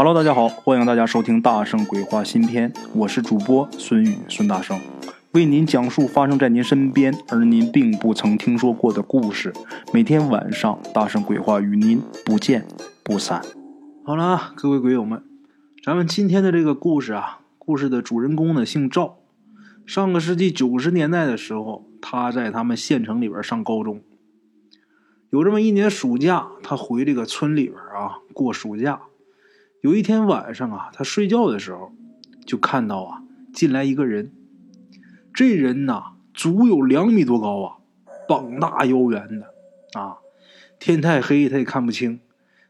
Hello，大家好，欢迎大家收听《大圣鬼话》新篇，我是主播孙宇孙大圣，为您讲述发生在您身边而您并不曾听说过的故事。每天晚上，《大圣鬼话》与您不见不散。好了，各位鬼友们，咱们今天的这个故事啊，故事的主人公呢姓赵，上个世纪九十年代的时候，他在他们县城里边上高中。有这么一年暑假，他回这个村里边啊过暑假。有一天晚上啊，他睡觉的时候，就看到啊进来一个人。这人呐，足有两米多高啊，膀大腰圆的啊。天太黑，他也看不清，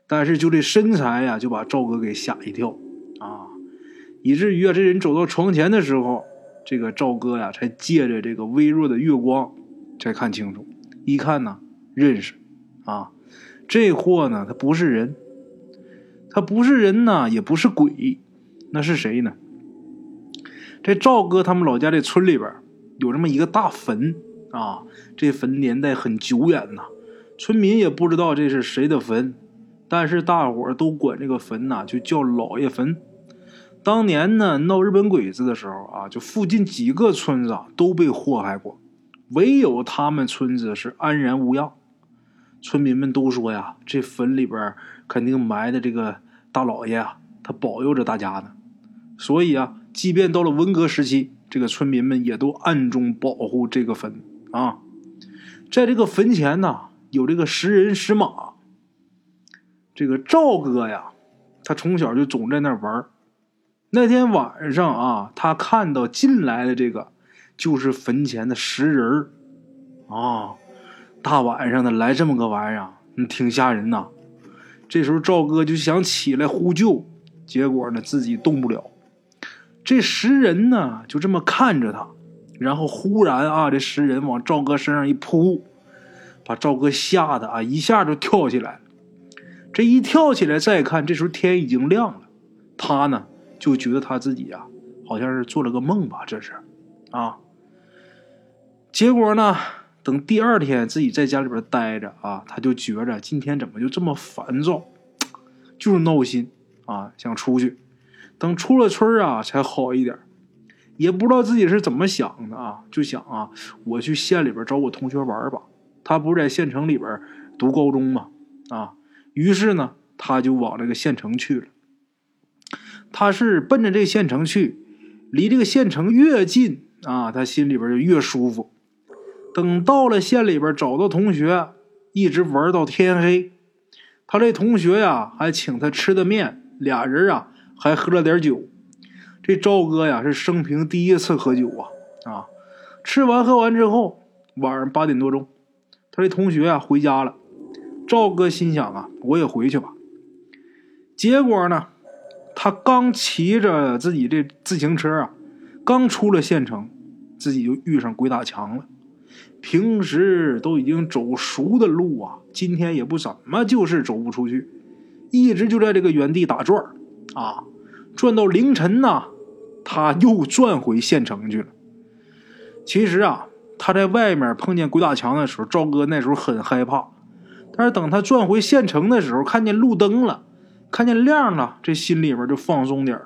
但是就这身材呀，就把赵哥给吓一跳啊，以至于啊，这人走到床前的时候，这个赵哥呀，才借着这个微弱的月光才看清楚。一看呢，认识啊，这货呢，他不是人。他不是人呐，也不是鬼，那是谁呢？这赵哥他们老家这村里边有这么一个大坟啊，这坟年代很久远呐，村民也不知道这是谁的坟，但是大伙都管这个坟呐就叫老爷坟。当年呢闹日本鬼子的时候啊，就附近几个村子都被祸害过，唯有他们村子是安然无恙。村民们都说呀，这坟里边肯定埋的这个大老爷啊，他保佑着大家呢。所以啊，即便到了文革时期，这个村民们也都暗中保护这个坟啊。在这个坟前呢，有这个石人石马。这个赵哥呀，他从小就总在那玩那天晚上啊，他看到进来的这个，就是坟前的石人啊。大晚上的来这么个玩意儿，挺吓人呐。这时候赵哥就想起来呼救，结果呢自己动不了。这石人呢就这么看着他，然后忽然啊，这石人往赵哥身上一扑，把赵哥吓得啊一下就跳起来。这一跳起来再看，这时候天已经亮了。他呢就觉得他自己呀好像是做了个梦吧，这是啊。结果呢？等第二天自己在家里边待着啊，他就觉着今天怎么就这么烦躁，就是闹心啊，想出去。等出了村啊，才好一点。也不知道自己是怎么想的啊，就想啊，我去县里边找我同学玩吧。他不是在县城里边读高中吗？啊，于是呢，他就往这个县城去了。他是奔着这县城去，离这个县城越近啊，他心里边就越舒服。等到了县里边，找到同学，一直玩到天黑。他这同学呀，还请他吃的面，俩人啊还喝了点酒。这赵哥呀，是生平第一次喝酒啊啊！吃完喝完之后，晚上八点多钟，他这同学呀回家了。赵哥心想啊，我也回去吧。结果呢，他刚骑着自己这自行车啊，刚出了县城，自己就遇上鬼打墙了。平时都已经走熟的路啊，今天也不怎么就是走不出去，一直就在这个原地打转啊，转到凌晨呢，他又转回县城去了。其实啊，他在外面碰见鬼打墙的时候，赵哥那时候很害怕，但是等他转回县城的时候，看见路灯了，看见亮了，这心里边就放松点了。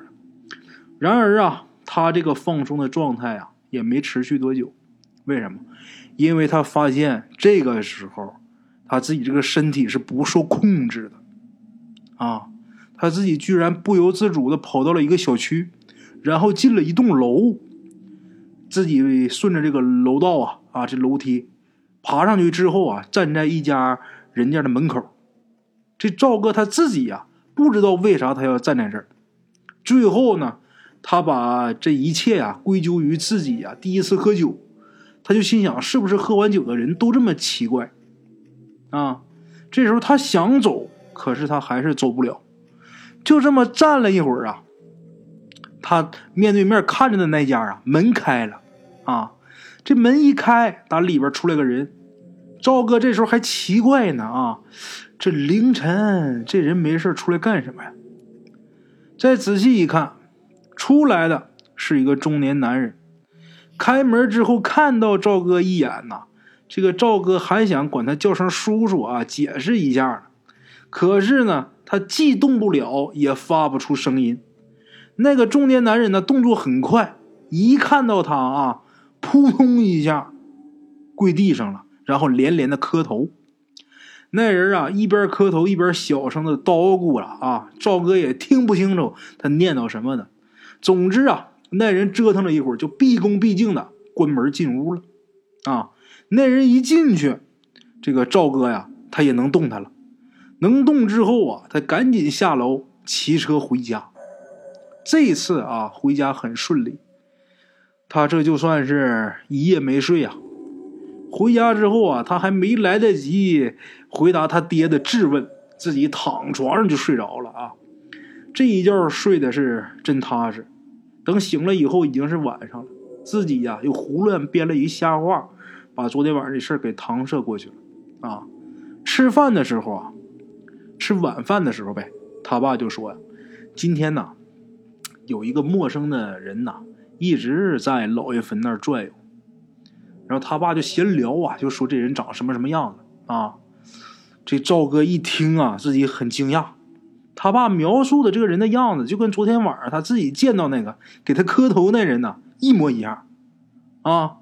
然而啊，他这个放松的状态啊，也没持续多久，为什么？因为他发现这个时候，他自己这个身体是不受控制的，啊，他自己居然不由自主的跑到了一个小区，然后进了一栋楼，自己顺着这个楼道啊啊这楼梯爬上去之后啊，站在一家人家的门口，这赵哥他自己呀不知道为啥他要站在这儿，最后呢，他把这一切呀归咎于自己呀第一次喝酒。他就心想，是不是喝完酒的人都这么奇怪？啊，这时候他想走，可是他还是走不了。就这么站了一会儿啊，他面对面看着的那家啊，门开了，啊，这门一开，打里边出来个人。赵哥这时候还奇怪呢，啊，这凌晨这人没事出来干什么呀？再仔细一看，出来的是一个中年男人。开门之后看到赵哥一眼呐，这个赵哥还想管他叫声叔叔啊，解释一下可是呢，他既动不了，也发不出声音。那个中年男人呢，动作很快，一看到他啊，扑通一下跪地上了，然后连连的磕头。那人啊，一边磕头一边小声的叨咕了啊，赵哥也听不清楚他念叨什么呢。总之啊，那人折腾了一会儿，就毕恭毕敬的关门进屋了。啊，那人一进去，这个赵哥呀，他也能动弹了。能动之后啊，他赶紧下楼骑车回家。这次啊，回家很顺利，他这就算是一夜没睡啊。回家之后啊，他还没来得及回答他爹的质问，自己躺床上就睡着了啊。这一觉睡的是真踏实。等醒了以后，已经是晚上了，自己呀又胡乱编了一瞎话，把昨天晚上的事给搪塞过去了。啊，吃饭的时候啊，吃晚饭的时候呗，他爸就说呀：“今天呐，有一个陌生的人呐，一直在老爷坟那儿转悠。”然后他爸就闲聊啊，就说这人长什么什么样子啊。这赵哥一听啊，自己很惊讶。他爸描述的这个人的样子，就跟昨天晚上他自己见到那个给他磕头那人呢一模一样啊。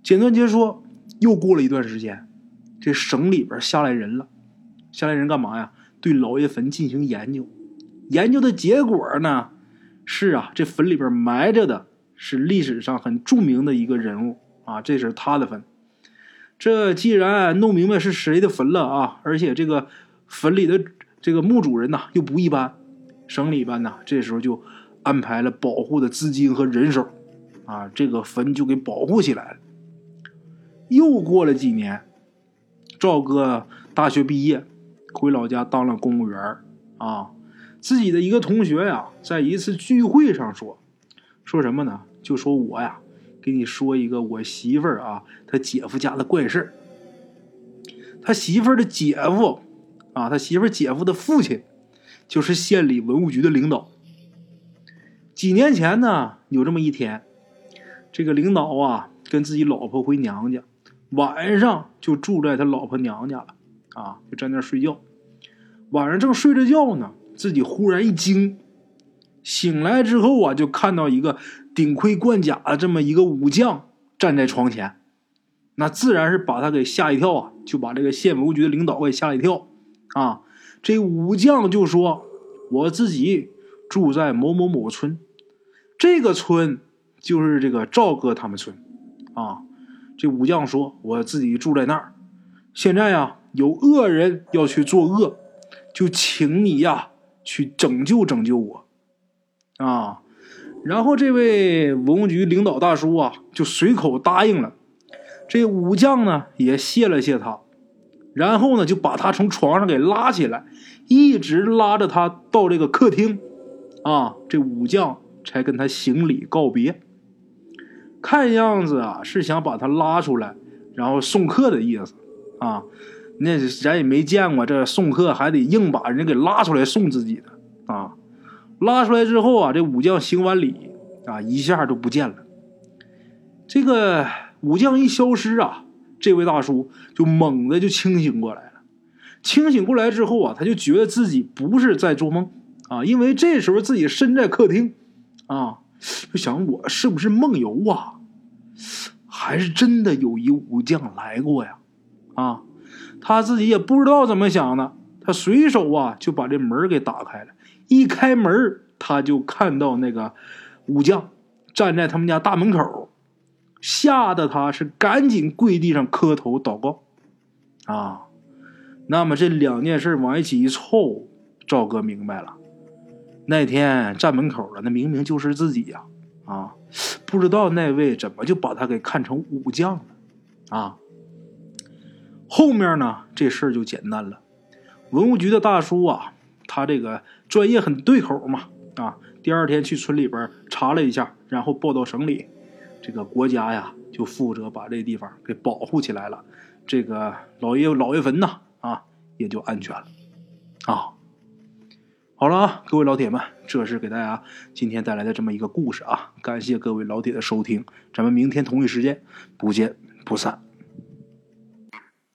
简短截说，又过了一段时间，这省里边下来人了，下来人干嘛呀？对老爷坟进行研究。研究的结果呢，是啊，这坟里边埋着的是历史上很著名的一个人物。啊，这是他的坟。这既然弄明白是谁的坟了啊，而且这个坟里的这个墓主人呐又不一般，省里边呢这时候就安排了保护的资金和人手，啊，这个坟就给保护起来了。又过了几年，赵哥大学毕业，回老家当了公务员啊。自己的一个同学呀，在一次聚会上说，说什么呢？就说我呀。给你说一个我媳妇儿啊，他姐夫家的怪事儿。他媳妇儿的姐夫啊，他媳妇姐夫的父亲，就是县里文物局的领导。几年前呢，有这么一天，这个领导啊，跟自己老婆回娘家，晚上就住在他老婆娘家了，啊，就在那睡觉。晚上正睡着觉呢，自己忽然一惊，醒来之后啊，就看到一个。顶盔贯甲的这么一个武将站在床前，那自然是把他给吓一跳啊！就把这个县文物局的领导给吓一跳啊！这武将就说：“我自己住在某某某村，这个村就是这个赵哥他们村啊。”这武将说：“我自己住在那儿，现在呀有恶人要去作恶，就请你呀去拯救拯救我啊！”然后这位文物局领导大叔啊，就随口答应了。这武将呢也谢了谢他，然后呢就把他从床上给拉起来，一直拉着他到这个客厅。啊，这武将才跟他行礼告别。看样子啊是想把他拉出来，然后送客的意思。啊，那咱也没见过这送客还得硬把人给拉出来送自己的啊。拉出来之后啊，这武将行完礼啊，一下就不见了。这个武将一消失啊，这位大叔就猛地就清醒过来了。清醒过来之后啊，他就觉得自己不是在做梦啊，因为这时候自己身在客厅啊，就想我是不是梦游啊？还是真的有一武将来过呀？啊，他自己也不知道怎么想的，他随手啊就把这门给打开了。一开门，他就看到那个武将站在他们家大门口，吓得他是赶紧跪地上磕头祷告。啊，那么这两件事往一起一凑，赵哥明白了，那天站门口的那明明就是自己呀！啊，不知道那位怎么就把他给看成武将了？啊，后面呢这事儿就简单了，文物局的大叔啊。他这个专业很对口嘛，啊，第二天去村里边查了一下，然后报到省里，这个国家呀就负责把这地方给保护起来了，这个老爷老爷坟呐，啊也就安全了，啊，好了啊，各位老铁们，这是给大家今天带来的这么一个故事啊，感谢各位老铁的收听，咱们明天同一时间不见不散。